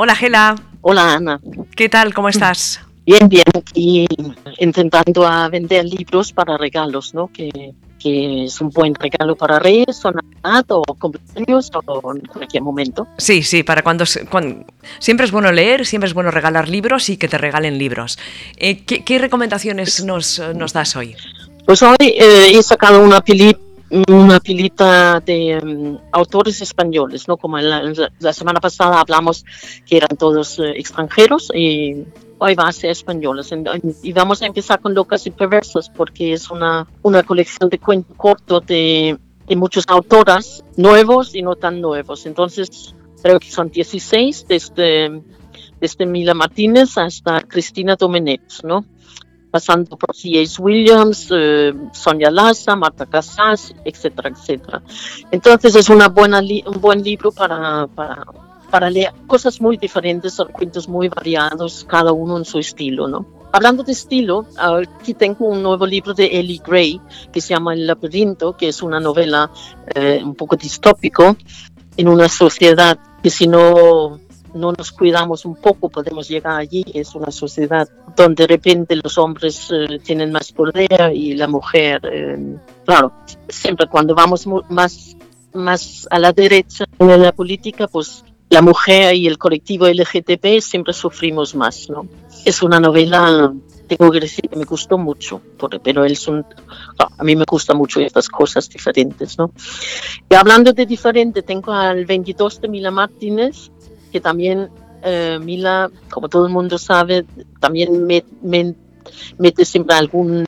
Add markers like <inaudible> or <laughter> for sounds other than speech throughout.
Hola Gela. Hola Ana. ¿Qué tal? ¿Cómo estás? Bien, bien. Y intentando a vender libros para regalos, ¿no? Que, que es un buen regalo para Reyes o Navidad o cumpleaños o en cualquier momento. Sí, sí, para cuando, cuando, Siempre es bueno leer, siempre es bueno regalar libros y que te regalen libros. Eh, ¿qué, ¿qué, recomendaciones nos, nos das hoy? Pues hoy eh, he sacado una película una pilita de um, autores españoles, ¿no? Como la, la, semana pasada hablamos que eran todos uh, extranjeros y hoy va a ser españoles. Y vamos a empezar con Locas y Perversas porque es una, una colección de cuentos cortos de, de muchas autoras, nuevos y no tan nuevos. Entonces, creo que son 16 desde, desde Mila Martínez hasta Cristina Domenech, ¿no? Pasando por C.H. Williams, eh, Sonia Laza, Marta Casas, etcétera, etcétera. Entonces es una buena un buen libro para, leer cosas muy diferentes, cuentos muy variados, cada uno en su estilo, ¿no? Hablando de estilo, aquí tengo un nuevo libro de Ellie Gray que se llama El laberinto, que es una novela eh, un poco distópico en una sociedad que si no no nos cuidamos un poco, podemos llegar allí. Es una sociedad donde de repente los hombres eh, tienen más poder y la mujer, eh, claro, siempre cuando vamos más, más a la derecha en la política, pues la mujer y el colectivo LGTB siempre sufrimos más, ¿no? Es una novela, tengo que decir que me gustó mucho, pero él son, a mí me gusta mucho estas cosas diferentes, ¿no? Y hablando de diferente, tengo al 22 de Mila Martínez, que también eh, Mila, como todo el mundo sabe, también me, mete siempre algún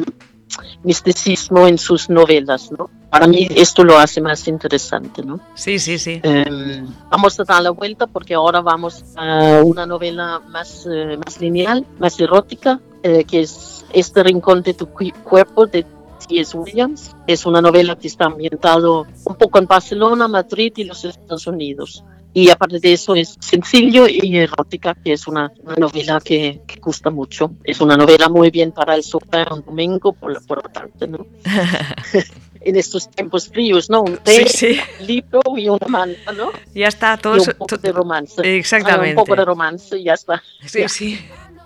misticismo en sus novelas, ¿no? Para mí esto lo hace más interesante, ¿no? Sí, sí, sí. Eh, vamos a dar la vuelta porque ahora vamos a una novela más, eh, más lineal, más erótica, que es Este rincón de tu cuerpo de T.S. Williams. Es una novela que está ambientado un poco en Barcelona, Madrid y los Estados Unidos. Y aparte de eso es sencillo y erótica, que es una, una novela que, que, gusta mucho. Es una novela muy bien para el sofá un domingo, por, por lo tanto, ¿no? <laughs> <laughs> en estos tiempos fríos, ¿no? Un té, sí, sí. un libro y una manta, ¿no? Ya está, todo y un poco de romance. Exactamente. Un poco de romance y ya está. Sí, ya. sí.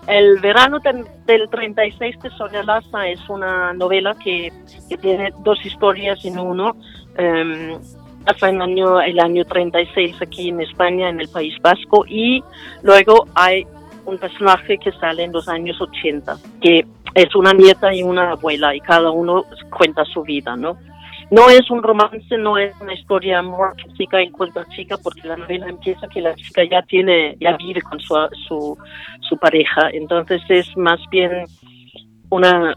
El verano del, del 36 de Sonia Laza es una novela que, que tiene dos historias en uno. Um, hasta el año, el año 36 aquí en España, en el País Vasco, y luego hay un personaje que sale en los años 80, que es una nieta y una abuela, y cada uno cuenta su vida, ¿no? No es un romance, no es una historia amor chica encuentra chica, porque la novela empieza que la chica ya tiene, ya vive con su, su, pareja, entonces es más bien una,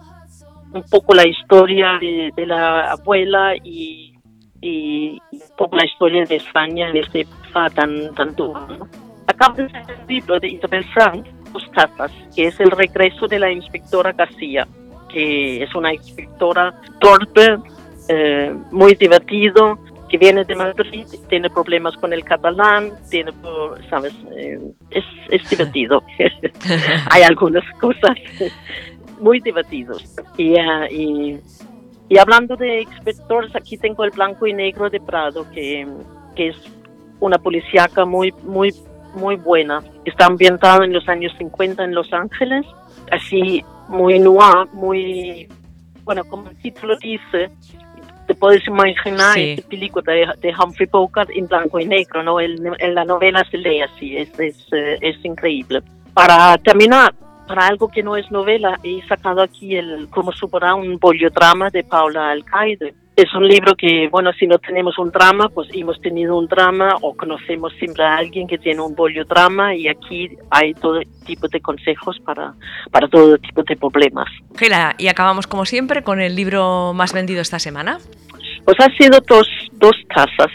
un poco la historia de la abuela y y poco la historia de España en esta época tan, tan dura. ¿no? Acabo de el libro de Isabel Frank, Dos Casas, que es el regreso de la inspectora García, que es una inspectora torpe, eh, muy divertido, que viene de Madrid, tiene problemas con el catalán, tiene, sabes, eh, es, es divertido. <laughs> Hay algunas cosas muy divertidas. Y, uh, y y hablando de inspectores, aquí tengo el blanco y negro de Prado, que, que es una policíaca muy, muy, muy buena. Está ambientado en los años 50 en Los Ángeles, así muy noir, muy, bueno, como el título dice, te puedes imaginar Sí. esta película de, de Humphrey Bogart en blanco y negro, ¿no? En la novela se lee así, es, es, eh, es increíble. Para terminar, para algo que no es novela, he sacado aquí el Cómo superar un boliodrama de Paula Alcaide. Es un libro que, bueno, si no tenemos un drama, pues hemos tenido un drama o conocemos siempre a alguien que tiene un boliodrama y aquí hay todo tipo de consejos para, para todo tipo de problemas. Gela, y acabamos como siempre con el libro más vendido esta semana. Pues ha sido dos, dos casas.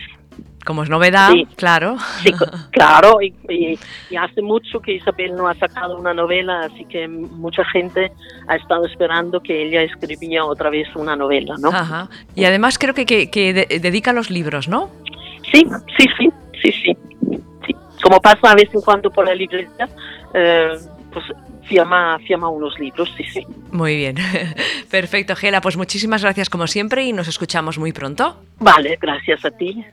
Como es novedad, Sí. claro. Sí, <laughs> claro, y, y- y hace mucho que Isabel no ha sacado una novela, así que mucha gente ha estado esperando que ella escribía otra vez una novela, ¿no? Ajá. Y además creo que, que, que de- dedica los libros, ¿no? Sí, sí, sí, sí, sí, sí. Como pasa a vez en cuando por la librería, eh, pues firma, firma unos libros, sí, sí. Muy bien. <laughs> Perfecto, Gela. Pues muchísimas gracias como siempre y nos escuchamos muy pronto. Vale, gracias a ti.